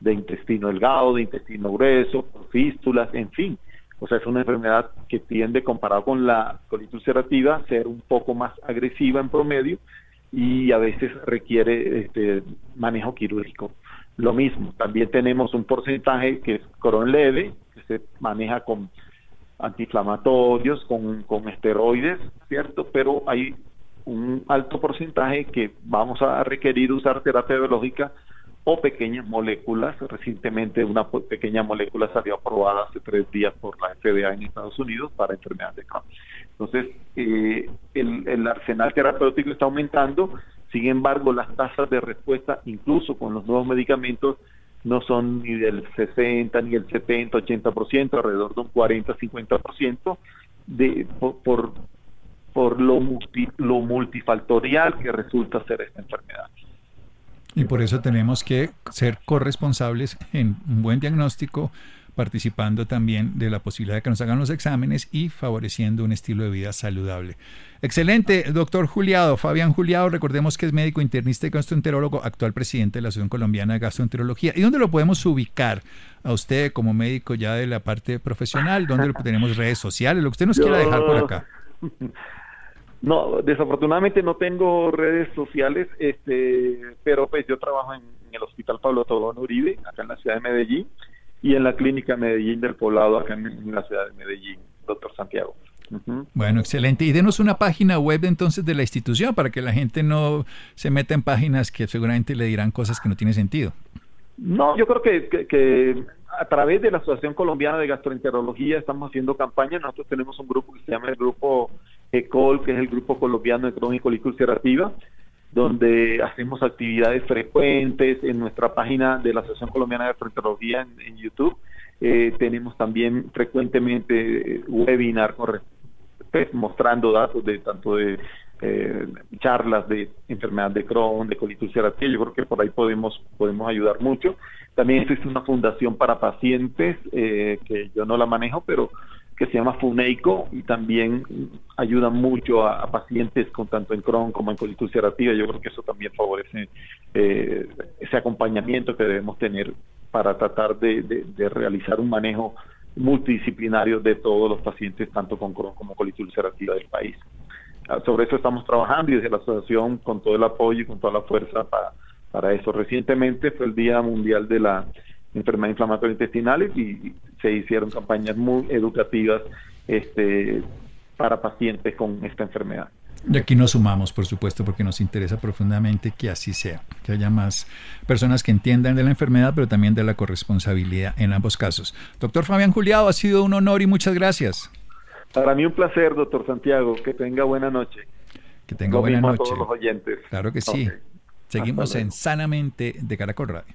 Speaker 3: de intestino delgado, de intestino grueso, fístulas, en fin. O sea, es una enfermedad que tiende, comparado con la colitis ulcerativa, a ser un poco más agresiva en promedio y a veces requiere este, manejo quirúrgico. Lo mismo, también tenemos un porcentaje que es Crohn leve, que se maneja con antiinflamatorios, con, con esteroides, ¿cierto? Pero hay un alto porcentaje que vamos a requerir usar terapia biológica o pequeñas moléculas. Recientemente una pequeña molécula salió aprobada hace tres días por la FDA en Estados Unidos para enfermedades de Crohn. Entonces, eh, el, el, arsenal terapéutico está aumentando, sin embargo, las tasas de respuesta, incluso con los nuevos medicamentos, no son ni del 60, ni del 70, 80%, alrededor de un 40, 50%, de, por, por, por lo, multi, lo multifactorial que resulta ser esta enfermedad.
Speaker 2: Y por eso tenemos que ser corresponsables en un buen diagnóstico, participando también de la posibilidad de que nos hagan los exámenes y favoreciendo un estilo de vida saludable. Excelente, doctor Juliado, Fabián Juliado, recordemos que es médico internista y gastroenterólogo, actual presidente de la Asociación Colombiana de Gastroenterología. ¿Y dónde lo podemos ubicar a usted como médico ya de la parte profesional? ¿Dónde tenemos redes sociales? Lo que usted nos quiera dejar por acá.
Speaker 3: No, desafortunadamente no tengo redes sociales, este, pero pues yo trabajo en, el Hospital Pablo Tobón Uribe, acá en la ciudad de Medellín, y en la Clínica Medellín del Poblado, acá en, la ciudad de Medellín, doctor Santiago.
Speaker 2: Bueno, excelente. Y denos una página web entonces de la institución para que la gente no se meta en páginas que seguramente le dirán cosas que no tienen sentido.
Speaker 3: No, yo creo que, que, a través de la Asociación Colombiana de Gastroenterología estamos haciendo campañas. Nosotros tenemos un grupo que se llama el Grupo ECOL, que es el Grupo Colombiano de Crónico y Ulcerativa, donde hacemos actividades frecuentes en nuestra página de la Asociación Colombiana de Gastroenterología en, YouTube. Eh, tenemos también frecuentemente webinar pues, mostrando datos de tanto de eh, charlas de enfermedad de Crohn, de colitis ulcerativa, yo creo que por ahí podemos podemos ayudar mucho. También existe una fundación para pacientes eh, que yo no la manejo, pero que se llama FUNEICO y también ayuda mucho a, pacientes con tanto en Crohn como en colitis ulcerativa. Yo creo que eso también favorece eh, ese acompañamiento que debemos tener para tratar de, realizar un manejo multidisciplinario de todos los pacientes, tanto con Crohn como colitis ulcerativa del país. Ah, sobre eso estamos trabajando y desde la asociación con todo el apoyo y con toda la fuerza para, para eso. Recientemente fue el Día Mundial de la enfermedades inflamatorias intestinales y se hicieron campañas muy educativas este, para pacientes con esta enfermedad.
Speaker 2: Y aquí nos sumamos, por supuesto, porque nos interesa profundamente que así sea, que haya más personas que entiendan de la enfermedad, pero también de la corresponsabilidad en ambos casos. Doctor Fabián Juliado, ha sido un honor y muchas gracias.
Speaker 3: Para mí un placer, doctor Santiago. Que tenga buena noche.
Speaker 2: Que tenga buena noche. A
Speaker 3: todos los oyentes.
Speaker 2: Claro que sí. Seguimos en Sanamente de Caracol Radio.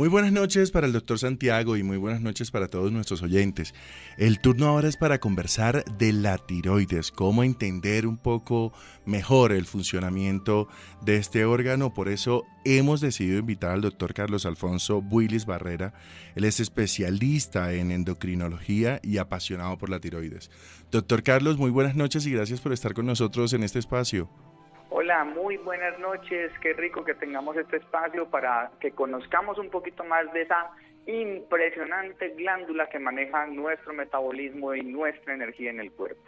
Speaker 4: Muy buenas noches para el doctor Santiago y muy buenas noches para todos nuestros oyentes. El turno ahora es para conversar de la tiroides, cómo entender un poco mejor el funcionamiento de este órgano. Por eso hemos decidido invitar al doctor Carlos Alfonso Builis Barrera. Él es especialista en endocrinología y apasionado por la tiroides. Doctor Carlos, muy buenas noches y gracias por estar con nosotros en este espacio.
Speaker 5: Hola, muy buenas noches. Qué rico que tengamos este espacio para que conozcamos un poquito más de esa impresionante glándula que maneja nuestro metabolismo y nuestra energía en el cuerpo.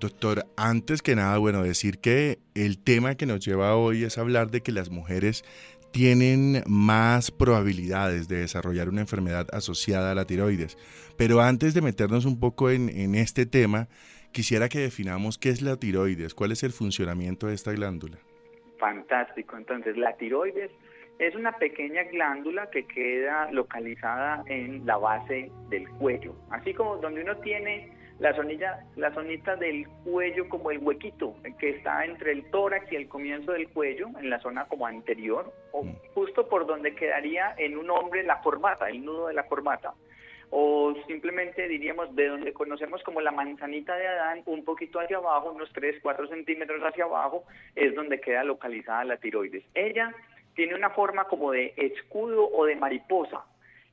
Speaker 4: Doctor, antes que nada, bueno, decir que el tema que nos lleva hoy es hablar de que las mujeres tienen más probabilidades de desarrollar una enfermedad asociada a la tiroides. Pero antes de meternos un poco en, en este tema, Quisiera que definamos qué es la tiroides, cuál es el funcionamiento de esta glándula.
Speaker 5: Fantástico, entonces la tiroides es una pequeña glándula que queda localizada en la base del cuello, así como donde uno tiene la zonilla, la zonita del cuello como el huequito que está entre el tórax y el comienzo del cuello, en la zona como anterior, o mm. justo por donde quedaría en un hombre la corbata, el nudo de la corbata o simplemente diríamos de donde conocemos como la manzanita de Adán, un poquito hacia abajo, unos 3, 4 centímetros hacia abajo, es donde queda localizada la tiroides. Ella tiene una forma como de escudo o de mariposa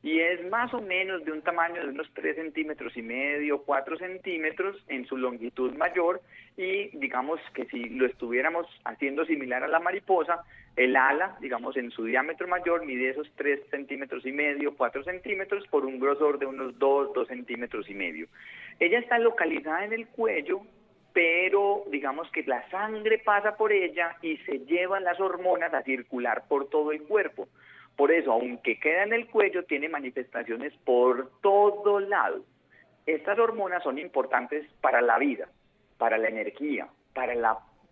Speaker 5: y es más o menos de un tamaño de unos 3 centímetros y medio, 4 centímetros en su longitud mayor y digamos que si lo estuviéramos haciendo similar a la mariposa, el ala, digamos, en su diámetro mayor mide esos 3 centímetros y medio, 4 centímetros por un grosor de unos 2, 2 centímetros y medio. Ella está localizada en el cuello, pero digamos que la sangre pasa por ella y se llevan las hormonas a circular por todo el cuerpo. Por eso, aunque queda en el cuello, tiene manifestaciones por todo lado. Estas hormonas son importantes para la vida, para la energía, para la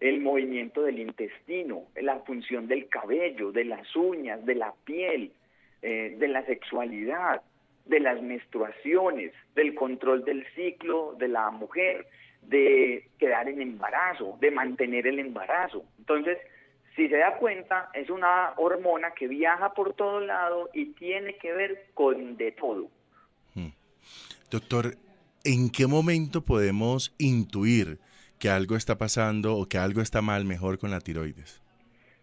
Speaker 5: El movimiento del intestino, la función del cabello, de las uñas, de la piel, eh, de la sexualidad, de las menstruaciones, del control del ciclo de la mujer, de quedar en embarazo, de mantener el embarazo. Entonces, si se da cuenta, es una hormona que viaja por todo lado y tiene que ver con de todo. Hmm.
Speaker 4: Doctor, ¿en qué momento podemos intuir que algo está pasando o que algo está mal mejor con la tiroides?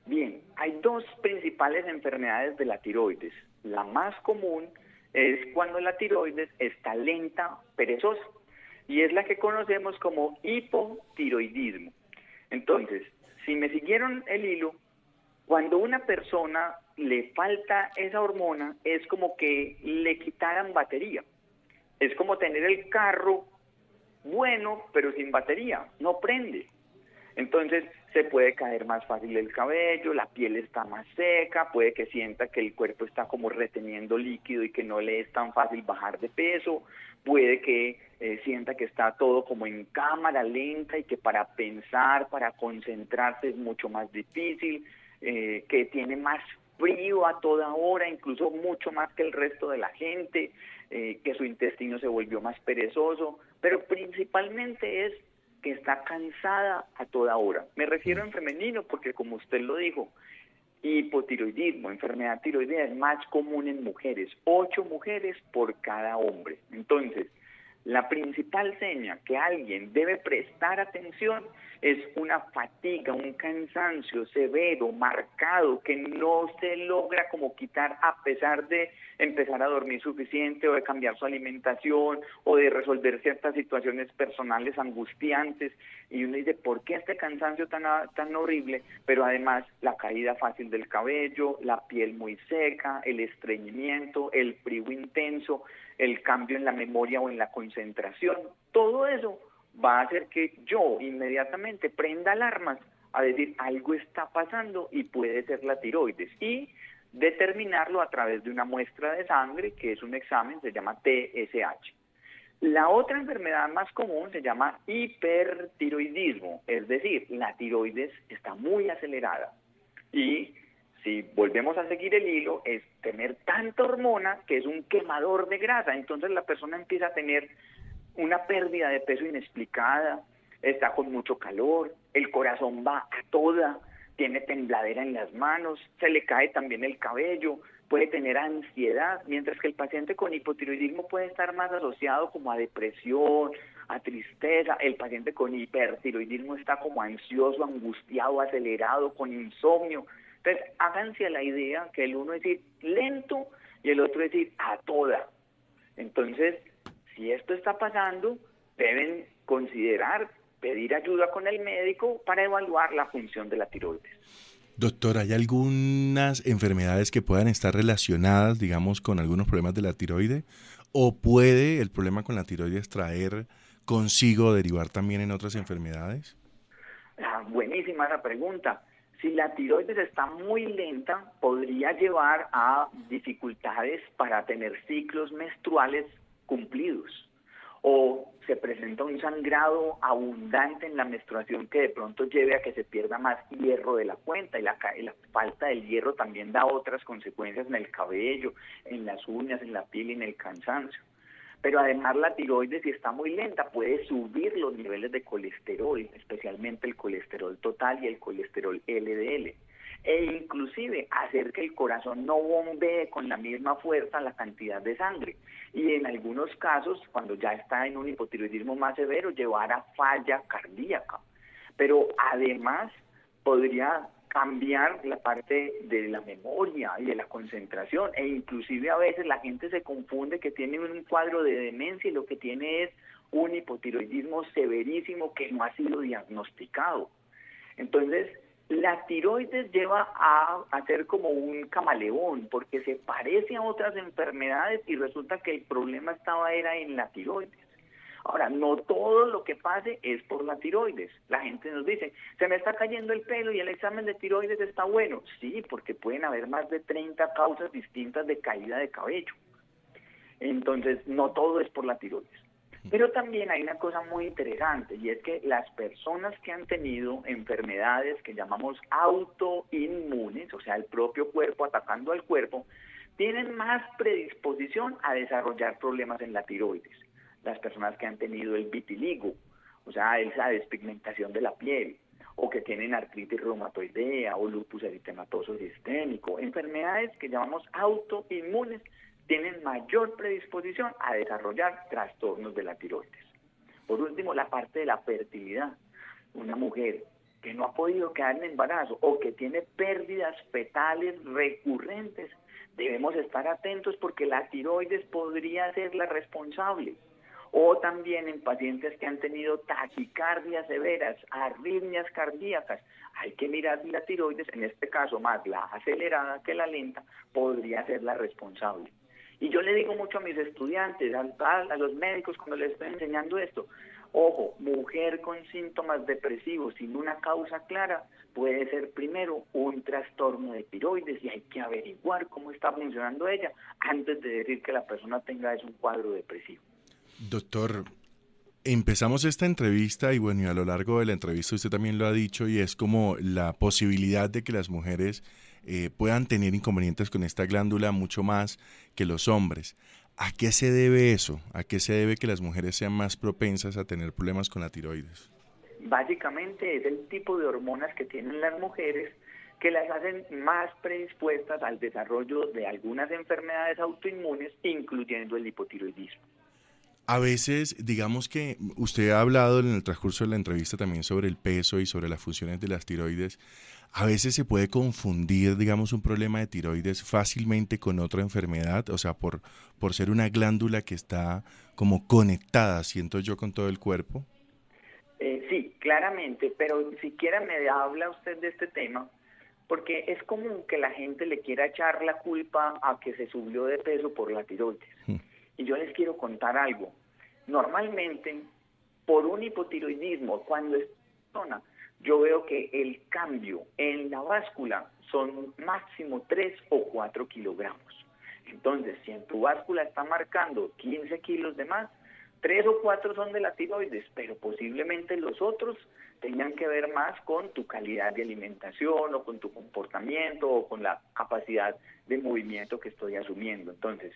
Speaker 5: Bien, hay dos principales enfermedades de la tiroides. La más común es cuando la tiroides está lenta, perezosa, y es la que conocemos como hipotiroidismo. Entonces, si me siguieron el hilo, cuando una persona le falta esa hormona, es como que le quitaran batería. Es como tener el carro bueno, pero sin batería, no prende. Entonces se puede caer más fácil el cabello, la piel está más seca, puede que sienta que el cuerpo está como reteniendo líquido y que no le es tan fácil bajar de peso, puede que eh, sienta que está todo como en cámara lenta y que para pensar, para concentrarse es mucho más difícil, eh, que tiene más frío a toda hora, incluso mucho más que el resto de la gente, eh, que su intestino se volvió más perezoso, pero principalmente es que está cansada a toda hora. Me refiero en femenino porque como usted lo dijo, hipotiroidismo, enfermedad tiroidea es más común en mujeres, ocho mujeres por cada hombre. Entonces, la principal seña que alguien debe prestar atención es una fatiga, un cansancio severo, marcado, que no se logra como quitar a pesar de empezar a dormir suficiente o de cambiar su alimentación o de resolver ciertas situaciones personales angustiantes. Y uno dice, ¿por qué este cansancio tan, tan horrible? Pero además la caída fácil del cabello, la piel muy seca, el estreñimiento, el frío intenso, el cambio en la memoria o en la concentración, todo eso va a hacer que yo inmediatamente prenda alarmas a decir algo está pasando y puede ser la tiroides y determinarlo a través de una muestra de sangre que es un examen, se llama TSH. La otra enfermedad más común se llama hipertiroidismo, es decir, la tiroides está muy acelerada y si volvemos a seguir el hilo es tener tanta hormona que es un quemador de grasa, entonces la persona empieza a tener una pérdida de peso inexplicada, está con mucho calor, el corazón va a toda, tiene tembladera en las manos, se le cae también el cabello, puede tener ansiedad, mientras que el paciente con hipotiroidismo puede estar más asociado como a depresión, a tristeza, el paciente con hipertiroidismo está como ansioso, angustiado, acelerado, con insomnio. Entonces, háganse la idea que el uno es ir lento y el otro es ir a toda. Entonces, si esto está pasando, deben considerar pedir ayuda con el médico para evaluar la función de la tiroides.
Speaker 4: Doctor, ¿hay algunas enfermedades que puedan estar relacionadas, digamos, con algunos problemas de la tiroide? ¿O puede el problema con la tiroides traer consigo derivar también en otras enfermedades?
Speaker 5: Ah, buenísima esa pregunta. Si la tiroides está muy lenta, podría llevar a dificultades para tener ciclos menstruales cumplidos o se presenta un sangrado abundante en la menstruación que de pronto lleve a que se pierda más hierro de la cuenta y la, la, falta del hierro también da otras consecuencias en el cabello, en las uñas, en la piel y en el cansancio. Pero además la tiroides si está muy lenta puede subir los niveles de colesterol, especialmente el colesterol total y el colesterol LDL e inclusive hacer que el corazón no bombee con la misma fuerza la cantidad de sangre. Y en algunos casos cuando ya está en un hipotiroidismo más severo llevar a falla cardíaca. Pero además podría cambiar la parte de la memoria y de la concentración e inclusive a veces la gente se confunde que tiene un cuadro de demencia y lo que tiene es un hipotiroidismo severísimo que no ha sido diagnosticado entonces la tiroides lleva a, ser como un camaleón porque se parece a otras enfermedades y resulta que el problema estaba era en la tiroides. Ahora, no todo lo que pase es por la tiroides. La gente nos dice, se me está cayendo el pelo y el examen de tiroides está bueno. Sí, porque pueden haber más de 30 causas distintas de caída de cabello. Entonces, no todo es por la tiroides. Pero también hay una cosa muy interesante y es que las personas que han tenido enfermedades que llamamos autoinmunes, o sea, el propio cuerpo atacando al cuerpo, tienen más predisposición a desarrollar problemas en la tiroides. Las personas que han tenido el vitiligo, o sea, esa despigmentación de la piel, o que tienen artritis reumatoidea o lupus eritematoso sistémico, enfermedades que llamamos autoinmunes tienen mayor predisposición a desarrollar trastornos de la tiroides. Por último, la parte de la fertilidad. Una mujer que no ha podido quedar en embarazo o que tiene pérdidas fetales recurrentes, debemos estar atentos porque la tiroides podría ser la responsable. O también en pacientes que han tenido taquicardias severas, arritmias cardíacas, hay que mirar si la tiroides, en este caso más la acelerada que la lenta, podría ser la responsable. Y yo le digo mucho a mis estudiantes, a, los médicos cuando les estoy enseñando esto, ojo, mujer con síntomas depresivos sin una causa clara puede ser primero un trastorno de tiroides y hay que averiguar cómo está funcionando ella antes de decir que la persona tenga es un cuadro depresivo.
Speaker 4: Doctor, empezamos esta entrevista y bueno, y a lo largo de la entrevista usted también lo ha dicho y es como la posibilidad de que las mujeres eh, puedan tener inconvenientes con esta glándula mucho más que los hombres. ¿A qué se debe eso? ¿A qué se debe que las mujeres sean más propensas a tener problemas con la tiroides?
Speaker 5: Básicamente es el tipo de hormonas que tienen las mujeres que las hacen más predispuestas al desarrollo de algunas enfermedades autoinmunes, incluyendo el hipotiroidismo.
Speaker 4: A veces, digamos que usted ha hablado en el transcurso de la entrevista también sobre el peso y sobre las funciones de las tiroides. A veces se puede confundir, digamos, un problema de tiroides fácilmente con otra enfermedad, o sea, por, por ser una glándula que está como conectada, siento yo, con todo el cuerpo.
Speaker 5: Eh, sí, claramente, pero siquiera me habla usted de este tema, porque es común que la gente le quiera echar la culpa a que se subió de peso por la tiroides. Hmm. Y yo les quiero contar algo. Normalmente, por un hipotiroidismo, cuando es persona, yo veo que el cambio en la báscula son máximo 3 o 4 kilogramos. Entonces, si en tu báscula está marcando 15 kilos de más, 3 o 4 son de la tiroides, pero posiblemente los otros tengan que ver más con tu calidad de alimentación o con tu comportamiento o con la capacidad de movimiento que estoy asumiendo. Entonces,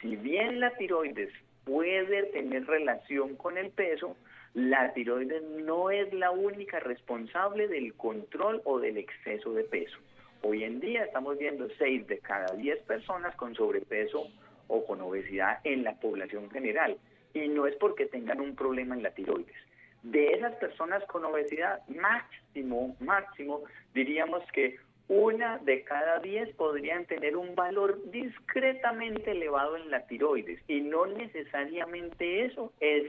Speaker 5: si bien la tiroides puede tener relación con el peso, la tiroides no es la única responsable del control o del exceso de peso. Hoy en día estamos viendo 6 de cada 10 personas con sobrepeso o con obesidad en la población general. Y no es porque tengan un problema en la tiroides. De esas personas con obesidad, máximo, máximo, diríamos que una de cada diez podrían tener un valor discretamente elevado en la tiroides y no necesariamente eso es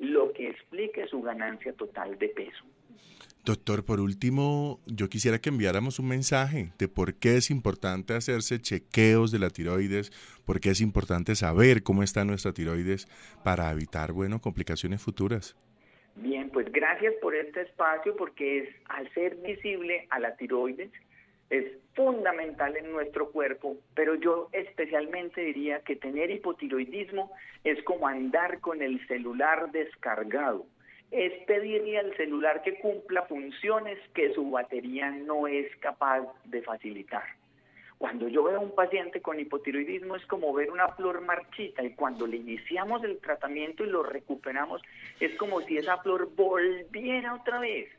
Speaker 5: lo que explique su ganancia total de peso.
Speaker 4: Doctor, por último, yo quisiera que enviáramos un mensaje de por qué es importante hacerse chequeos de la tiroides, por qué es importante saber cómo está nuestra tiroides para evitar, bueno, complicaciones futuras.
Speaker 5: Bien, pues gracias por este espacio porque es al ser visible a la tiroides es fundamental en nuestro cuerpo, pero yo especialmente diría que tener hipotiroidismo es como andar con el celular descargado. Es pedirle al celular que cumpla funciones que su batería no es capaz de facilitar. Cuando yo veo a un paciente con hipotiroidismo es como ver una flor marchita y cuando le iniciamos el tratamiento y lo recuperamos es como si esa flor volviera otra vez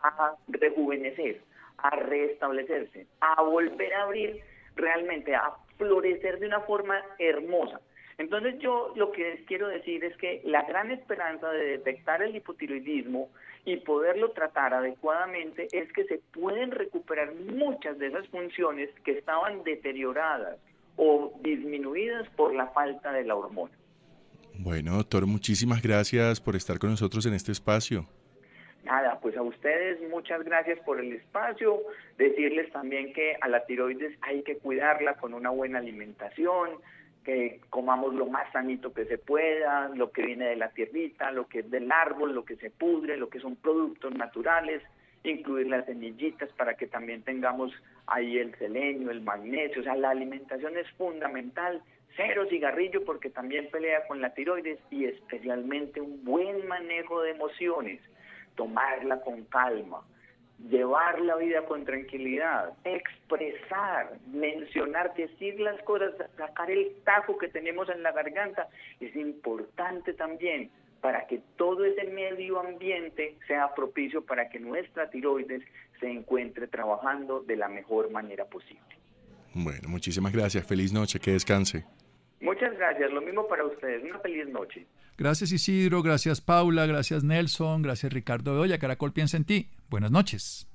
Speaker 5: a rejuvenecer a restablecerse, a volver a abrir realmente, a florecer de una forma hermosa. Entonces yo lo que les quiero decir es que la gran esperanza de detectar el hipotiroidismo y poderlo tratar adecuadamente es que se pueden recuperar muchas de esas funciones que estaban deterioradas o disminuidas por la falta de la hormona.
Speaker 4: Bueno, doctor, muchísimas gracias por estar con nosotros en este espacio.
Speaker 5: Nada, pues a ustedes muchas gracias por el espacio. Decirles también que a la tiroides hay que cuidarla con una buena alimentación, que comamos lo más sanito que se pueda, lo que viene de la tierrita, lo que es del árbol, lo que se pudre, lo que son productos naturales, incluir las semillitas para que también tengamos ahí el selenio, el magnesio. O sea, la alimentación es fundamental. Cero cigarrillo porque también pelea con la tiroides y especialmente un buen manejo de emociones tomarla con calma, llevar la vida con tranquilidad, expresar, mencionar, decir las cosas, sacar el tajo que tenemos en la garganta, es importante también para que todo ese medio ambiente sea propicio para que nuestra tiroides se encuentre trabajando de la mejor manera posible.
Speaker 4: Bueno, muchísimas gracias. Feliz noche. Que descanse.
Speaker 5: Muchas gracias. Lo mismo para ustedes. Una feliz noche.
Speaker 2: Gracias Isidro, gracias Paula, gracias Nelson, gracias Ricardo Bedoya. Caracol piensa en ti. Buenas noches.